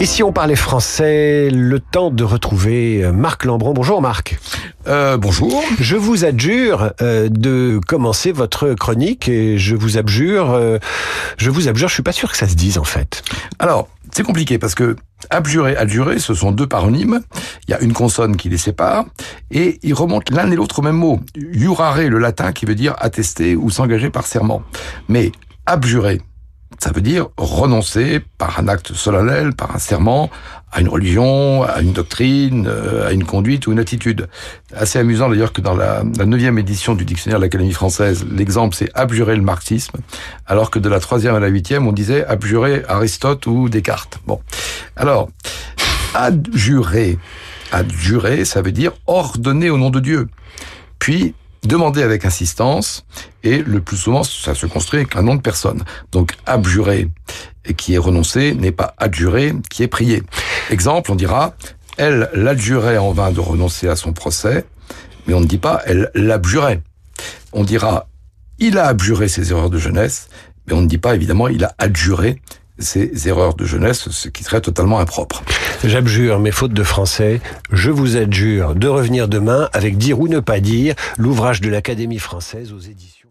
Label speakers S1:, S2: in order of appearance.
S1: Et si on parlait français, le temps de retrouver euh, Marc Lambron. Bonjour Marc.
S2: Euh, bonjour.
S1: Je vous adjure euh, de commencer votre chronique et je vous abjure, euh, je vous abjure, je suis pas sûr que ça se dise en fait.
S2: Alors, c'est compliqué parce que abjurer, adjurer, ce sont deux paronymes. Il y a une consonne qui les sépare et ils remontent l'un et l'autre au même mot. Jurare, le latin qui veut dire attester ou s'engager par serment. Mais abjurer, ça veut dire renoncer par un acte solennel, par un serment, à une religion, à une doctrine, euh, à une conduite ou une attitude. Assez amusant d'ailleurs que dans la, neuvième édition du dictionnaire de l'Académie française, l'exemple c'est abjurer le marxisme, alors que de la troisième à la huitième, on disait abjurer Aristote ou Descartes. Bon, alors adjurer, adjurer, ça veut dire ordonner au nom de Dieu. Puis demander avec insistance, et le plus souvent, ça se construit avec un nom de personne. Donc, abjurer qui est renoncé n'est pas adjurer qui est prié. Exemple, on dira, elle l'adjurait en vain de renoncer à son procès, mais on ne dit pas, elle l'abjurait. On dira, il a abjuré ses erreurs de jeunesse, mais on ne dit pas, évidemment, il a adjuré ses erreurs de jeunesse, ce qui serait totalement impropre.
S1: J'abjure mes fautes de français. Je vous adjure de revenir demain avec Dire ou ne pas dire, l'ouvrage de l'Académie française aux éditions.